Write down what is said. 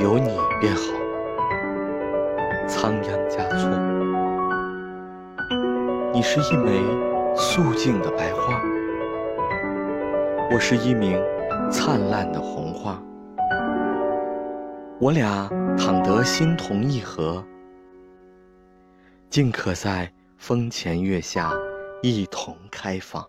有你便好。仓央嘉措，你是一枚素净的白花，我是一名灿烂的红花，我俩倘得心同意合，尽可在风前月下一同开放。